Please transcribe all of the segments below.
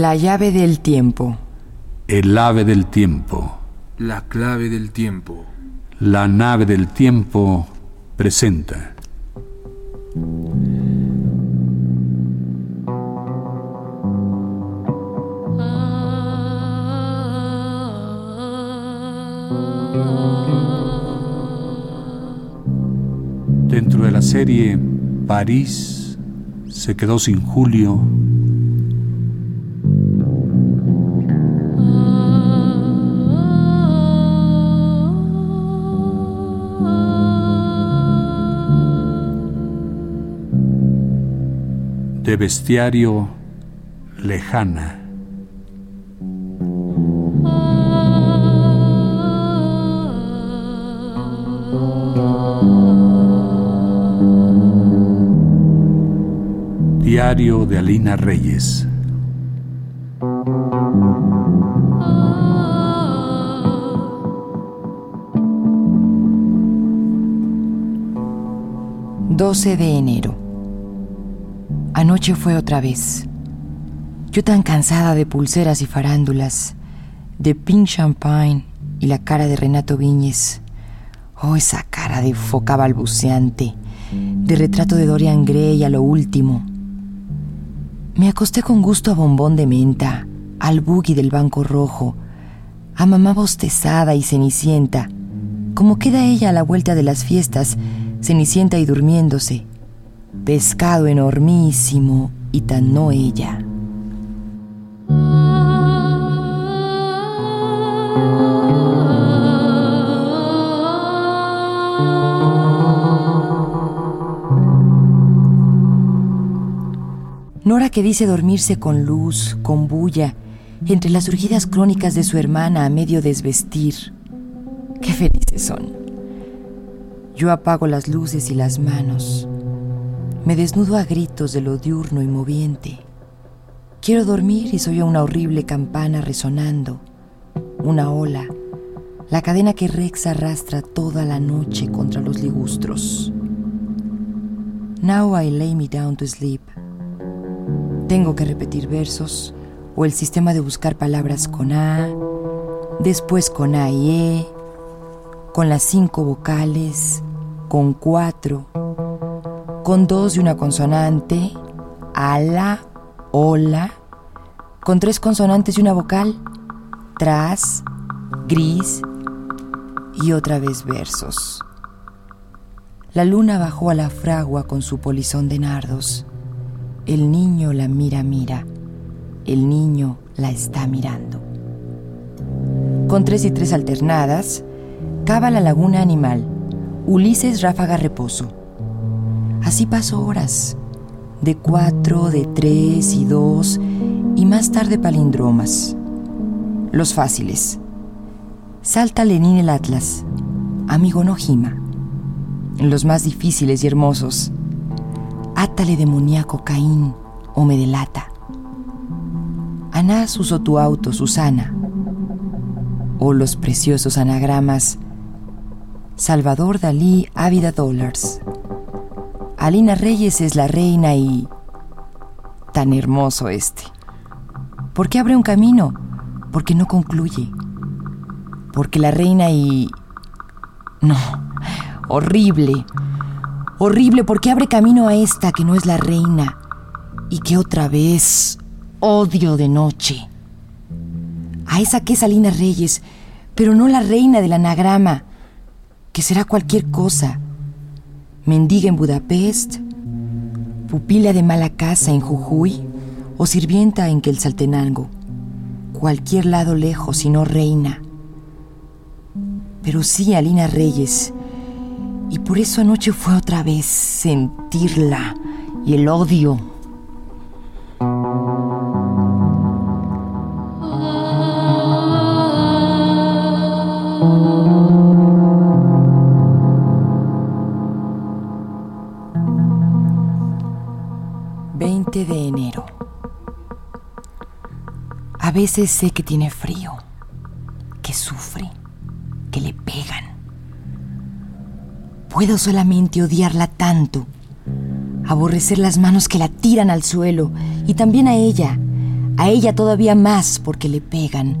La llave del tiempo. El ave del tiempo. La clave del tiempo. La nave del tiempo presenta. Dentro de la serie París se quedó sin Julio. De bestiario lejana. Diario de Alina Reyes. ...12 de enero... Anoche fue otra vez. Yo tan cansada de pulseras y farándulas, de pink champagne y la cara de Renato Viñez. Oh, esa cara de foca balbuceante, de retrato de Dorian Gray a lo último. Me acosté con gusto a bombón de menta, al buggy del banco rojo, a mamá bostezada y cenicienta, como queda ella a la vuelta de las fiestas, cenicienta y durmiéndose, pescado enormísimo y tan no ella. Nora que dice dormirse con luz, con bulla, entre las urgidas crónicas de su hermana a medio desvestir. Qué felices son. Yo apago las luces y las manos. Me desnudo a gritos de lo diurno y moviente. Quiero dormir y soy una horrible campana resonando, una ola, la cadena que Rex arrastra toda la noche contra los ligustros. Now I lay me down to sleep. Tengo que repetir versos o el sistema de buscar palabras con A, después con A y E, con las cinco vocales, con cuatro, con dos y una consonante, ala, hola, con tres consonantes y una vocal, tras, gris y otra vez versos. La luna bajó a la fragua con su polizón de nardos. El niño la mira, mira. El niño la está mirando. Con tres y tres alternadas, cava la laguna animal. Ulises ráfaga reposo. Así pasó horas. De cuatro, de tres y dos, y más tarde palindromas. Los fáciles. Salta Lenín el Atlas. Amigo no gima. Los más difíciles y hermosos átale demoníaco Caín o me delata. Anás usó tu auto, Susana. O los preciosos anagramas Salvador Dalí, Ávida Dollars. Alina Reyes es la reina y... Tan hermoso este. ¿Por qué abre un camino? Porque no concluye. Porque la reina y... No, horrible. Horrible porque abre camino a esta que no es la reina y que otra vez odio de noche. A esa que es Alina Reyes, pero no la reina del anagrama, que será cualquier cosa. Mendiga en Budapest, pupila de mala casa en Jujuy o sirvienta en Quetzaltenango. Cualquier lado lejos y no reina. Pero sí Alina Reyes, y por eso anoche fue otra vez sentirla y el odio. Veces sé que tiene frío... ...que sufre... ...que le pegan Puedo solamente odiarla tanto, aborrecer las manos que la tiran al suelo y también a ella, a ella todavía más porque le pegan,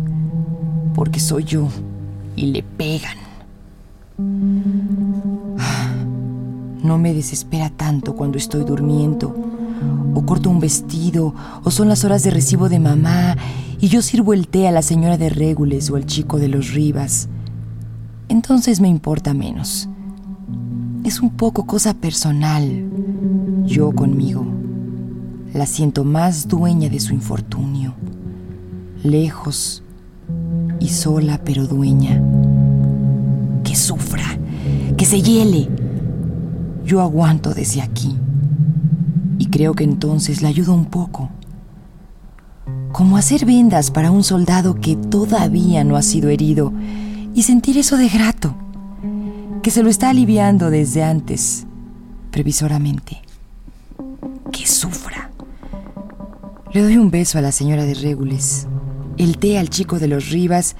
porque soy yo y le pegan. No me desespera tanto cuando estoy durmiendo, o corto un vestido, o son las horas de recibo de mamá y yo sirvo el té a la señora de Régules o al chico de los Rivas. Entonces me importa menos. Es un poco cosa personal, yo conmigo. La siento más dueña de su infortunio, lejos y sola pero dueña. Que sufra, que se hiele. Yo aguanto desde aquí y creo que entonces la ayudo un poco. Como hacer vendas para un soldado que todavía no ha sido herido y sentir eso de grato, que se lo está aliviando desde antes, previsoramente. Que sufra. Le doy un beso a la señora de Régules, el té al chico de los Rivas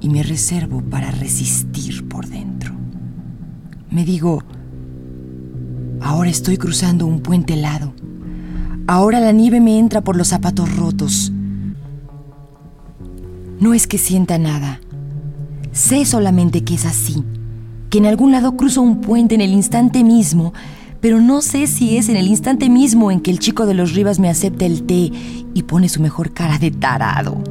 y me reservo para resistir por dentro. Me digo, ahora estoy cruzando un puente helado. Ahora la nieve me entra por los zapatos rotos. No es que sienta nada. Sé solamente que es así, que en algún lado cruzo un puente en el instante mismo pero no sé si es en el instante mismo en que el chico de los Rivas me acepta el té y pone su mejor cara de tarado.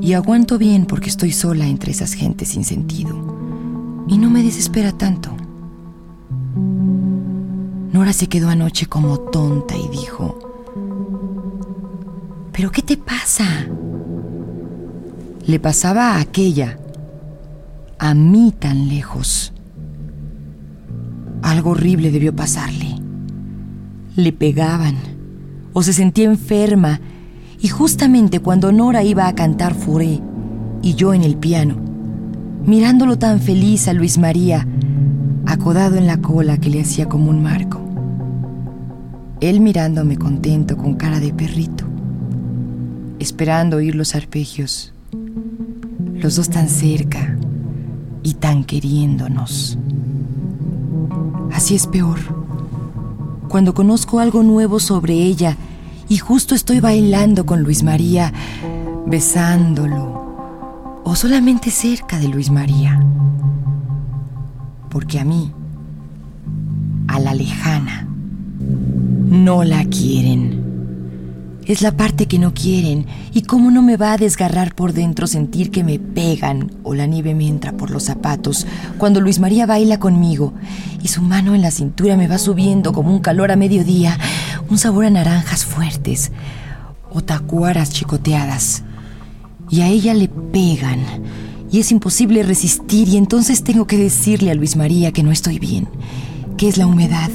Y aguanto bien porque estoy sola entre esas gentes sin sentido. Y no me desespera tanto. Nora se quedó anoche como tonta y dijo, ¿pero qué te pasa? Le pasaba a aquella, a mí tan lejos. Algo horrible debió pasarle. Le pegaban o se sentía enferma y justamente cuando Nora iba a cantar Furé y yo en el piano, mirándolo tan feliz a Luis María, acodado en la cola que le hacía como un marco. Él mirándome contento con cara de perrito, esperando oír los arpegios, los dos tan cerca y tan queriéndonos. Así es peor. Cuando conozco algo nuevo sobre ella y justo estoy bailando con Luis María, besándolo, o solamente cerca de Luis María. Porque a mí, a la lejana, no la quieren. Es la parte que no quieren. ¿Y cómo no me va a desgarrar por dentro sentir que me pegan o la nieve me entra por los zapatos cuando Luis María baila conmigo y su mano en la cintura me va subiendo como un calor a mediodía, un sabor a naranjas fuertes o tacuaras chicoteadas? Y a ella le pegan y es imposible resistir y entonces tengo que decirle a Luis María que no estoy bien, que es la humedad,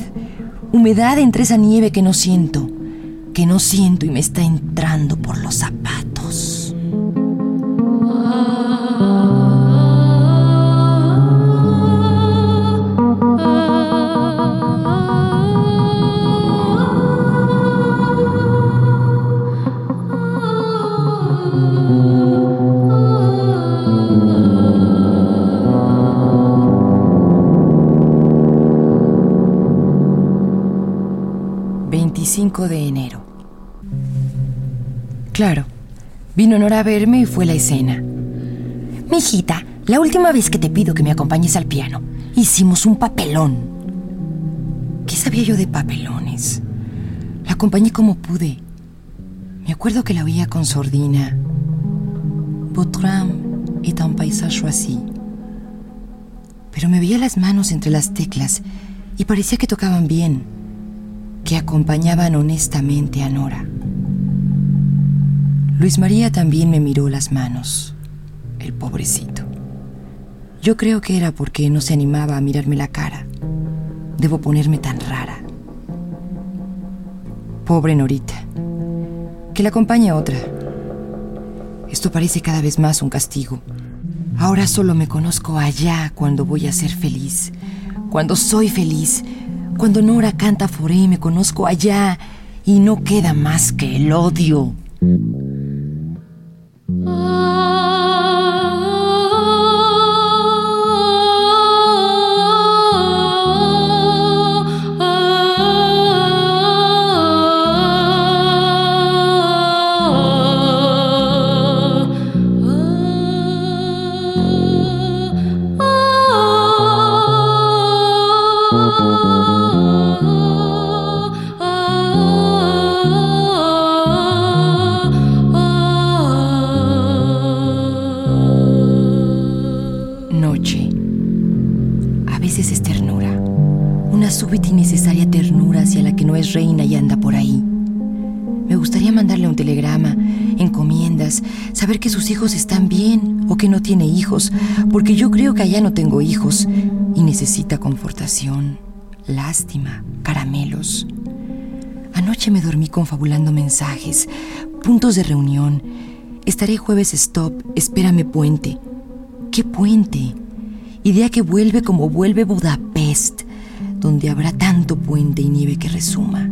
humedad entre esa nieve que no siento que no siento y me está entrando por los zapatos. ...25 de enero... Claro. Vino Nora a verme y fue la escena. Mijita, la última vez que te pido que me acompañes al piano, hicimos un papelón. ¿Qué sabía yo de papelones? La acompañé como pude. Me acuerdo que la oía con sordina. Votre âme est un paysage así. Pero me veía las manos entre las teclas y parecía que tocaban bien, que acompañaban honestamente a Nora. Luis María también me miró las manos, el pobrecito. Yo creo que era porque no se animaba a mirarme la cara. Debo ponerme tan rara. Pobre Norita. Que la acompañe otra. Esto parece cada vez más un castigo. Ahora solo me conozco allá cuando voy a ser feliz. Cuando soy feliz. Cuando Nora canta Foré me conozco allá y no queda más que el odio. Hijos están bien o que no tiene hijos, porque yo creo que allá no tengo hijos y necesita confortación, lástima, caramelos. Anoche me dormí confabulando mensajes, puntos de reunión. Estaré jueves stop, espérame puente. ¿Qué puente? Idea que vuelve como vuelve Budapest, donde habrá tanto puente y nieve que resuma.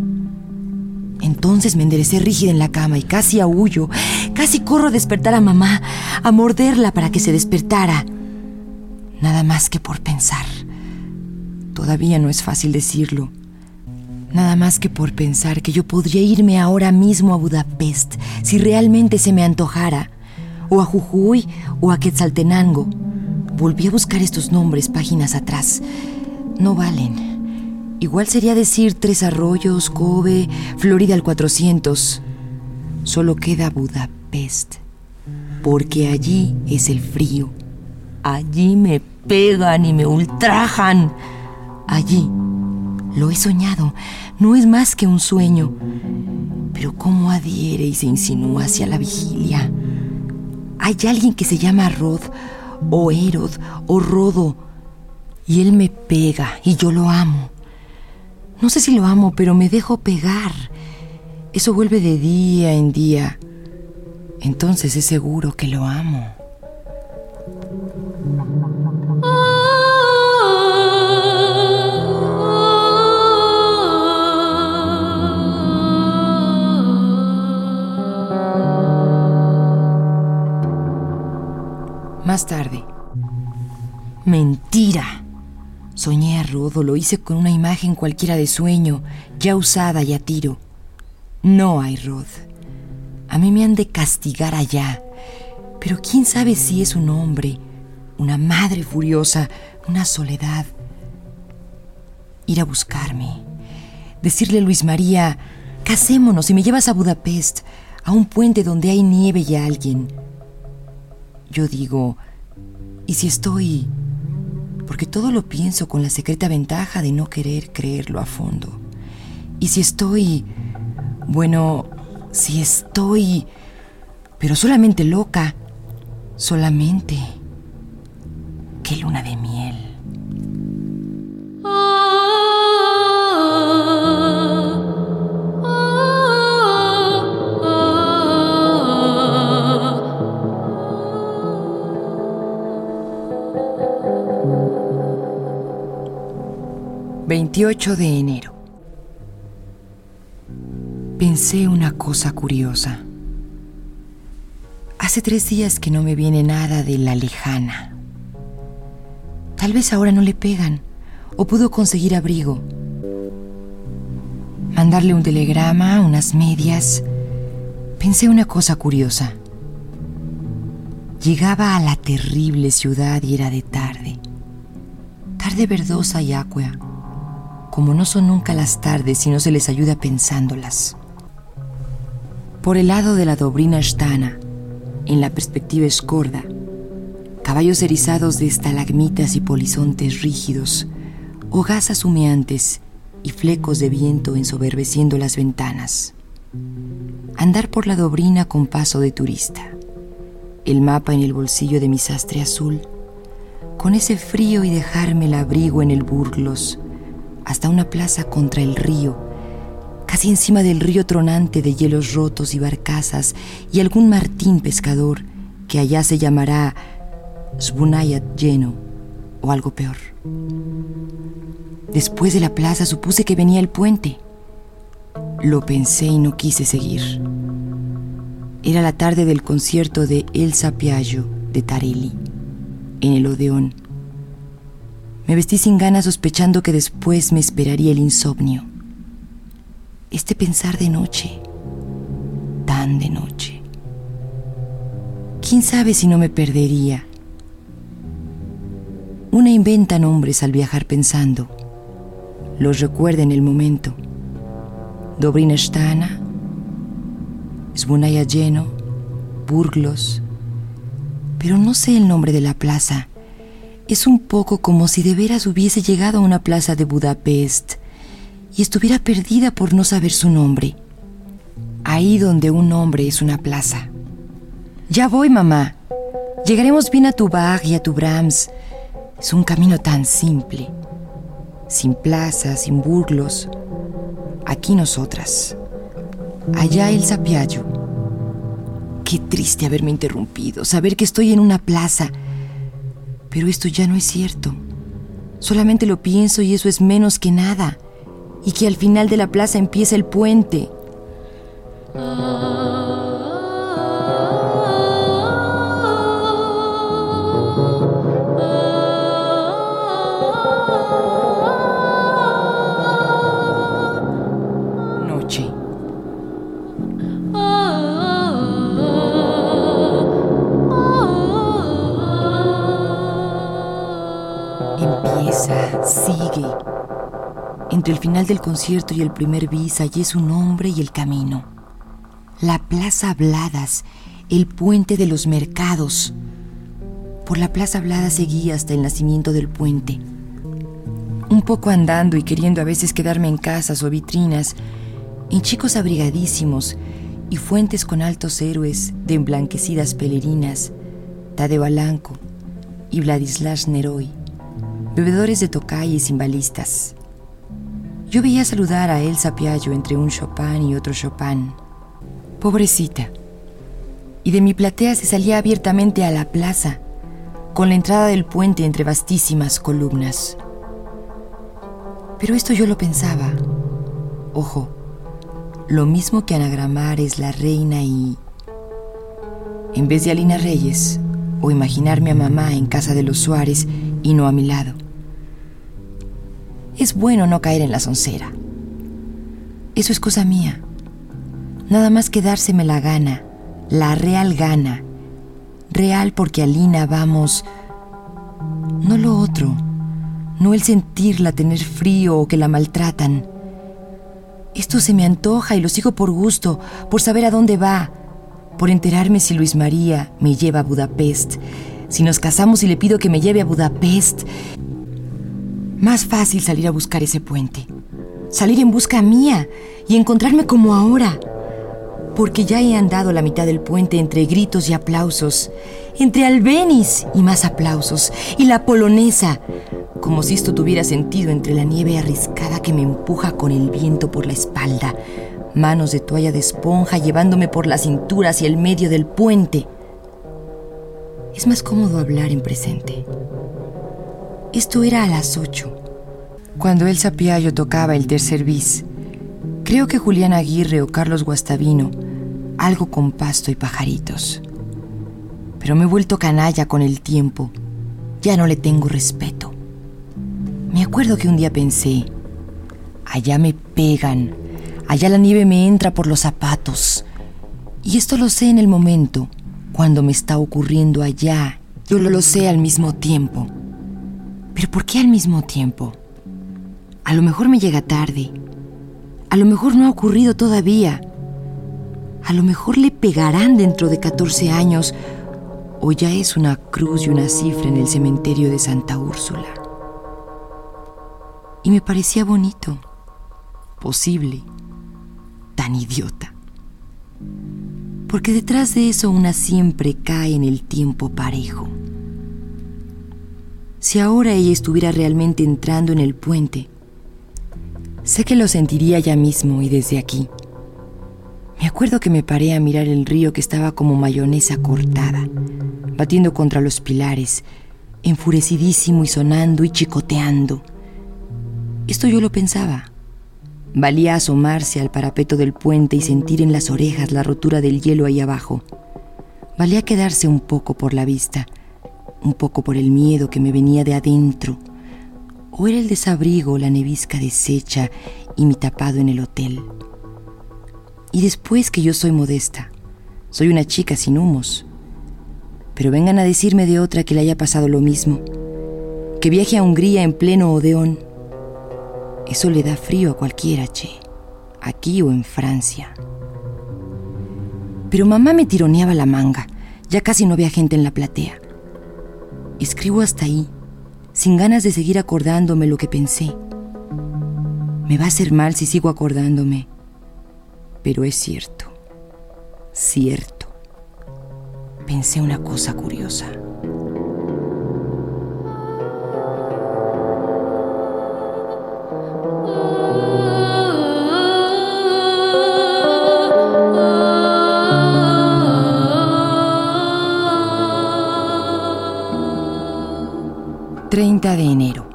Entonces me enderecé rígida en la cama y casi aullo, casi corro a despertar a mamá, a morderla para que se despertara. Nada más que por pensar. Todavía no es fácil decirlo. Nada más que por pensar que yo podría irme ahora mismo a Budapest si realmente se me antojara, o a Jujuy o a Quetzaltenango. Volví a buscar estos nombres páginas atrás. No valen. Igual sería decir Tres Arroyos, Kobe, Florida al 400. Solo queda Budapest, porque allí es el frío. Allí me pegan y me ultrajan. Allí lo he soñado, no es más que un sueño. Pero cómo adhiere y se insinúa hacia la vigilia. Hay alguien que se llama Rod, o Herod, o Rodo, y él me pega y yo lo amo. No sé si lo amo, pero me dejo pegar. Eso vuelve de día en día. Entonces es seguro que lo amo. Más tarde. Mentira. Soñé a Rodo, lo hice con una imagen cualquiera de sueño, ya usada y a tiro. No hay Rod. A mí me han de castigar allá. Pero quién sabe si es un hombre, una madre furiosa, una soledad. Ir a buscarme. Decirle a Luis María, casémonos y me llevas a Budapest, a un puente donde hay nieve y alguien. Yo digo, ¿y si estoy porque todo lo pienso con la secreta ventaja de no querer creerlo a fondo. Y si estoy... Bueno, si estoy... pero solamente loca, solamente... ¡Qué luna de miel! 28 de enero. Pensé una cosa curiosa. Hace tres días que no me viene nada de la lejana. Tal vez ahora no le pegan o pudo conseguir abrigo. Mandarle un telegrama, unas medias. Pensé una cosa curiosa. Llegaba a la terrible ciudad y era de tarde. Tarde verdosa y aqua como no son nunca las tardes si no se les ayuda pensándolas. Por el lado de la Dobrina Shtana, en la perspectiva escorda, caballos erizados de estalagmitas y polizontes rígidos, hogazas humeantes y flecos de viento ensoberbeciendo las ventanas. Andar por la Dobrina con paso de turista, el mapa en el bolsillo de mi sastre azul, con ese frío y dejarme el abrigo en el burglos, hasta una plaza contra el río, casi encima del río tronante de hielos rotos y barcazas y algún martín pescador que allá se llamará Sbunayat lleno o algo peor. Después de la plaza supuse que venía el puente. Lo pensé y no quise seguir. Era la tarde del concierto de El Sapiaggio de Tarelli en el Odeón me vestí sin ganas sospechando que después me esperaría el insomnio. Este pensar de noche, tan de noche. ¿Quién sabe si no me perdería? Una inventa nombres al viajar pensando. Los recuerda en el momento. Dobrina Stana, lleno, Burglos. Pero no sé el nombre de la plaza es un poco como si de veras hubiese llegado a una plaza de Budapest y estuviera perdida por no saber su nombre. Ahí donde un nombre es una plaza. Ya voy, mamá. Llegaremos bien a tu Bach y a tu Brahms. Es un camino tan simple. Sin plazas, sin burlos. Aquí nosotras. Allá el Zapiayo. Qué triste haberme interrumpido, saber que estoy en una plaza. Pero esto ya no es cierto. Solamente lo pienso y eso es menos que nada. Y que al final de la plaza empieza el puente. Noche. El final del concierto y el primer bis allí es un hombre y el camino. La Plaza Bladas, el puente de los mercados. Por la Plaza Blada seguí hasta el nacimiento del puente. Un poco andando y queriendo a veces quedarme en casas o vitrinas, en chicos abrigadísimos y fuentes con altos héroes de emblanquecidas pelerinas, Tadeo Alanco y Vladislas Neroy, bebedores de tocay y cimbalistas. Yo veía saludar a Elsa Piaggio entre un Chopin y otro Chopin. Pobrecita. Y de mi platea se salía abiertamente a la plaza, con la entrada del puente entre vastísimas columnas. Pero esto yo lo pensaba. Ojo, lo mismo que anagramar es la reina y... En vez de Alina Reyes, o imaginarme a mamá en casa de los Suárez y no a mi lado. Es bueno no caer en la soncera. Eso es cosa mía. Nada más que dárseme la gana, la real gana. Real porque Alina vamos... No lo otro, no el sentirla tener frío o que la maltratan. Esto se me antoja y lo sigo por gusto, por saber a dónde va, por enterarme si Luis María me lleva a Budapest, si nos casamos y le pido que me lleve a Budapest. Más fácil salir a buscar ese puente, salir en busca mía y encontrarme como ahora, porque ya he andado la mitad del puente entre gritos y aplausos, entre Albeniz y más aplausos, y la polonesa, como si esto tuviera sentido entre la nieve arriscada que me empuja con el viento por la espalda, manos de toalla de esponja llevándome por la cintura hacia el medio del puente. Es más cómodo hablar en presente. Esto era a las ocho, cuando Elsa Piaggio tocaba el tercer bis. Creo que Julián Aguirre o Carlos Guastavino, algo con pasto y pajaritos. Pero me he vuelto canalla con el tiempo. Ya no le tengo respeto. Me acuerdo que un día pensé, allá me pegan, allá la nieve me entra por los zapatos. Y esto lo sé en el momento, cuando me está ocurriendo allá. Yo lo sé al mismo tiempo. Pero ¿por qué al mismo tiempo? A lo mejor me llega tarde. A lo mejor no ha ocurrido todavía. A lo mejor le pegarán dentro de 14 años o ya es una cruz y una cifra en el cementerio de Santa Úrsula. Y me parecía bonito, posible, tan idiota. Porque detrás de eso una siempre cae en el tiempo parejo. Si ahora ella estuviera realmente entrando en el puente, sé que lo sentiría ya mismo y desde aquí. Me acuerdo que me paré a mirar el río que estaba como mayonesa cortada, batiendo contra los pilares, enfurecidísimo y sonando y chicoteando. Esto yo lo pensaba. Valía asomarse al parapeto del puente y sentir en las orejas la rotura del hielo ahí abajo. Valía quedarse un poco por la vista, un poco por el miedo que me venía de adentro. O era el desabrigo, la nevisca deshecha y mi tapado en el hotel. Y después que yo soy modesta, soy una chica sin humos. Pero vengan a decirme de otra que le haya pasado lo mismo, que viaje a Hungría en pleno Odeón. Eso le da frío a cualquiera, che, aquí o en Francia. Pero mamá me tironeaba la manga, ya casi no había gente en la platea. Escribo hasta ahí, sin ganas de seguir acordándome lo que pensé. Me va a hacer mal si sigo acordándome. Pero es cierto, cierto. Pensé una cosa curiosa. 30 de enero.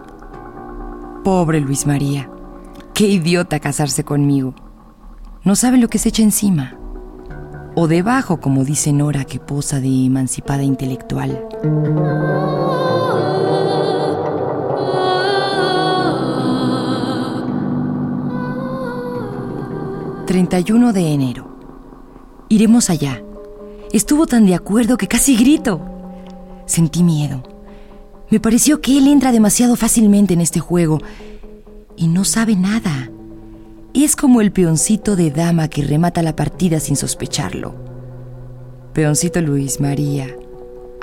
Pobre Luis María. Qué idiota casarse conmigo. No sabe lo que se echa encima. O debajo, como dice Nora, que posa de emancipada intelectual. ...31 de enero... ...iremos allá... ...estuvo tan de acuerdo que casi grito... ...sentí miedo... Me pareció que él entra demasiado fácilmente en este juego y no sabe nada. Es como el peoncito de dama que remata la partida sin sospecharlo. Peoncito Luis María,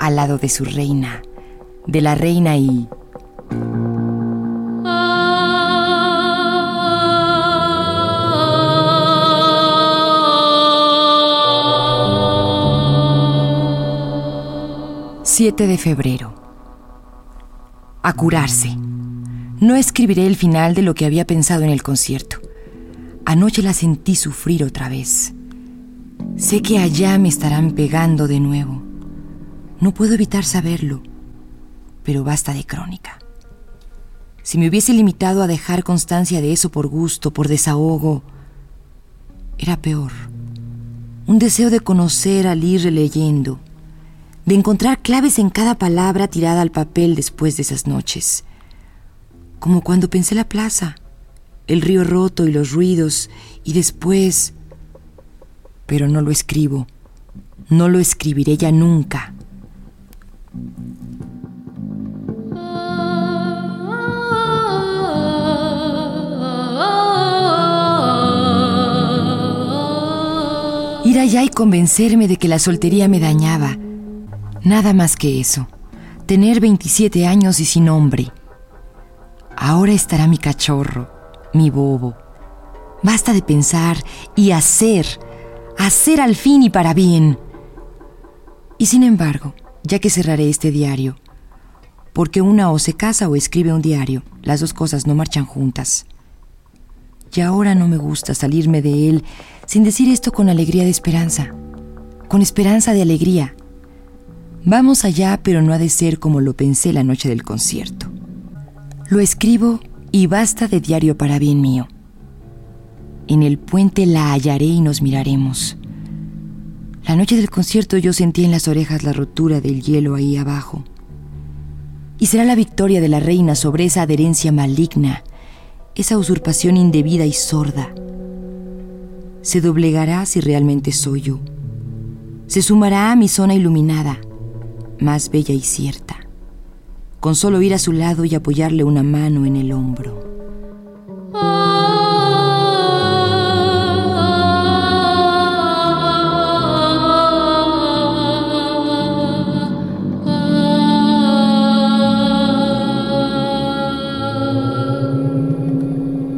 al lado de su reina, de la reina y... ...7 de febrero a curarse. No escribiré el final de lo que había pensado en el concierto. Anoche la sentí sufrir otra vez. Sé que allá me estarán pegando de nuevo. No puedo evitar saberlo, pero basta de crónica. Si me hubiese limitado a dejar constancia de eso por gusto, por desahogo, era peor. Un deseo de conocer al ir releyendo de encontrar claves en cada palabra tirada al papel después de esas noches. Como cuando pensé la plaza, el río roto y los ruidos, y después... Pero no lo escribo, no lo escribiré ya nunca. Ir allá y convencerme de que la soltería me dañaba, Nada más que eso. Tener 27 años y sin hombre. Ahora estará mi cachorro, mi bobo. Basta de pensar y hacer, hacer al fin y para bien. Y sin embargo, ya que cerraré este diario, porque una o se casa o escribe un diario, las dos cosas no marchan juntas. Y ahora no me gusta salirme de él sin decir esto con alegría de esperanza, con esperanza de alegría, Vamos allá, pero no ha de ser como lo pensé la noche del concierto. Lo escribo y basta de diario para bien mío. En el puente la hallaré y nos miraremos. La noche del concierto yo sentí en las orejas la rotura del hielo ahí abajo. Y será la victoria de la reina sobre esa adherencia maligna, esa usurpación indebida y sorda. Se doblegará si realmente soy yo. Se sumará a mi zona iluminada más bella y cierta, con solo ir a su lado y apoyarle una mano en el hombro.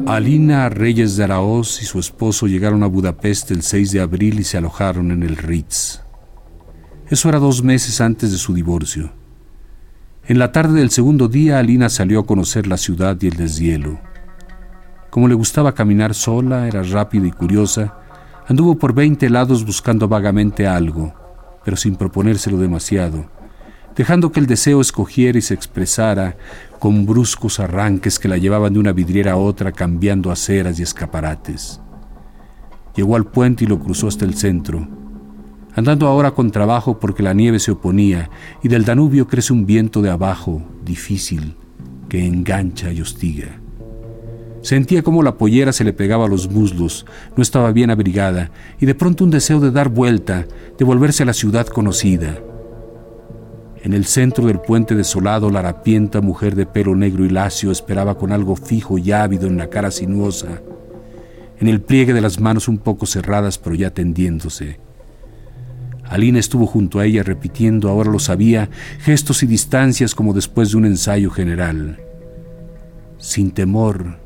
Alina Reyes de Araoz y su esposo llegaron a Budapest el 6 de abril y se alojaron en el Ritz. Eso era dos meses antes de su divorcio. En la tarde del segundo día, Alina salió a conocer la ciudad y el deshielo. Como le gustaba caminar sola, era rápida y curiosa, anduvo por veinte lados buscando vagamente algo, pero sin proponérselo demasiado, dejando que el deseo escogiera y se expresara con bruscos arranques que la llevaban de una vidriera a otra cambiando aceras y escaparates. Llegó al puente y lo cruzó hasta el centro andando ahora con trabajo porque la nieve se oponía y del Danubio crece un viento de abajo, difícil, que engancha y hostiga. Sentía como la pollera se le pegaba a los muslos, no estaba bien abrigada, y de pronto un deseo de dar vuelta, de volverse a la ciudad conocida. En el centro del puente desolado, la harapienta mujer de pelo negro y lacio esperaba con algo fijo y ávido en la cara sinuosa, en el pliegue de las manos un poco cerradas pero ya tendiéndose. Alina estuvo junto a ella repitiendo, ahora lo sabía, gestos y distancias como después de un ensayo general. Sin temor,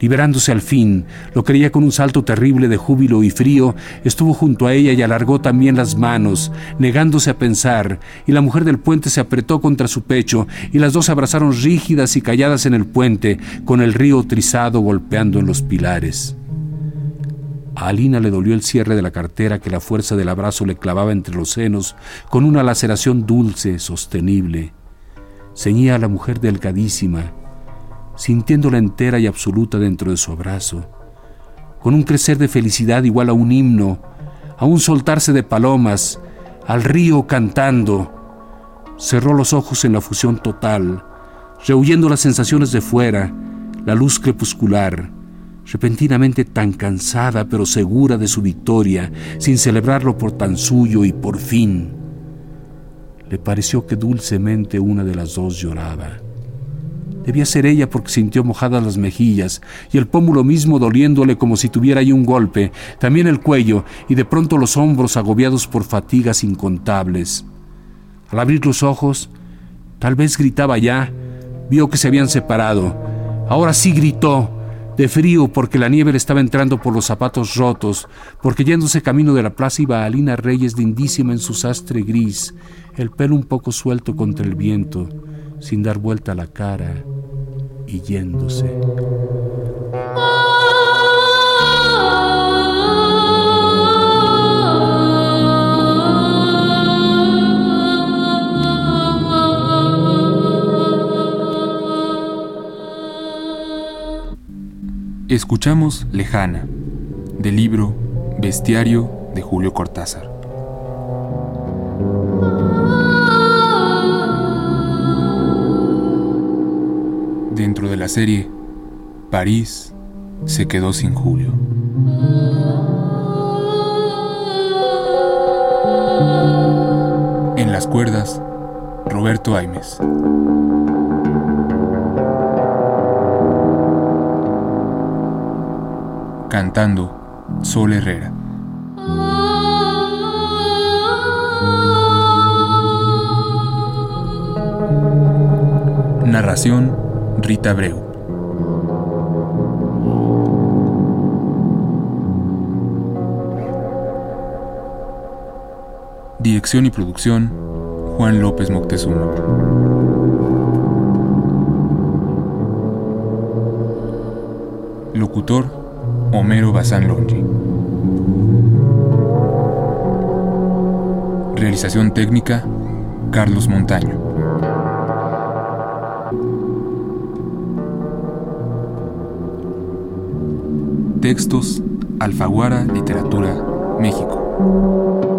Liberándose al fin, lo creía con un salto terrible de júbilo y frío, estuvo junto a ella y alargó también las manos, negándose a pensar, y la mujer del puente se apretó contra su pecho, y las dos se abrazaron rígidas y calladas en el puente, con el río trizado golpeando en los pilares. A Alina le dolió el cierre de la cartera que la fuerza del abrazo le clavaba entre los senos con una laceración dulce, sostenible. Ceñía a la mujer delgadísima, sintiéndola entera y absoluta dentro de su abrazo, con un crecer de felicidad igual a un himno, a un soltarse de palomas, al río cantando. Cerró los ojos en la fusión total, rehuyendo las sensaciones de fuera, la luz crepuscular, repentinamente tan cansada pero segura de su victoria, sin celebrarlo por tan suyo y por fin. Le pareció que dulcemente una de las dos lloraba. Debía ser ella porque sintió mojadas las mejillas y el pómulo mismo doliéndole como si tuviera ahí un golpe, también el cuello y de pronto los hombros agobiados por fatigas incontables. Al abrir los ojos, tal vez gritaba ya, vio que se habían separado. Ahora sí gritó, de frío porque la nieve le estaba entrando por los zapatos rotos, porque yéndose camino de la plaza iba Alina Reyes lindísima en su sastre gris, el pelo un poco suelto contra el viento, sin dar vuelta a la cara y yéndose. Escuchamos Lejana, del libro Bestiario de Julio Cortázar. Dentro de la serie, París se quedó sin Julio. En las cuerdas, Roberto Aimes. Cantando Sol Herrera. Narración Rita Abreu. Dirección y producción Juan López Moctezuma. Locutor Homero Bazán Longi. Realización técnica, Carlos Montaño. Textos, Alfaguara Literatura, México.